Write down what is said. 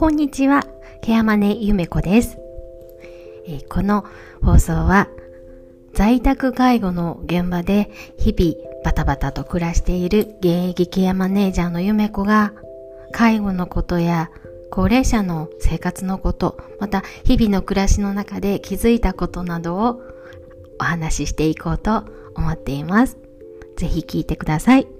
こんにちは、ケアマネゆめこです、えー、この放送は在宅介護の現場で日々バタバタと暮らしている現役ケアマネージャーのゆめこが介護のことや高齢者の生活のこと、また日々の暮らしの中で気づいたことなどをお話ししていこうと思っています。ぜひ聞いてください。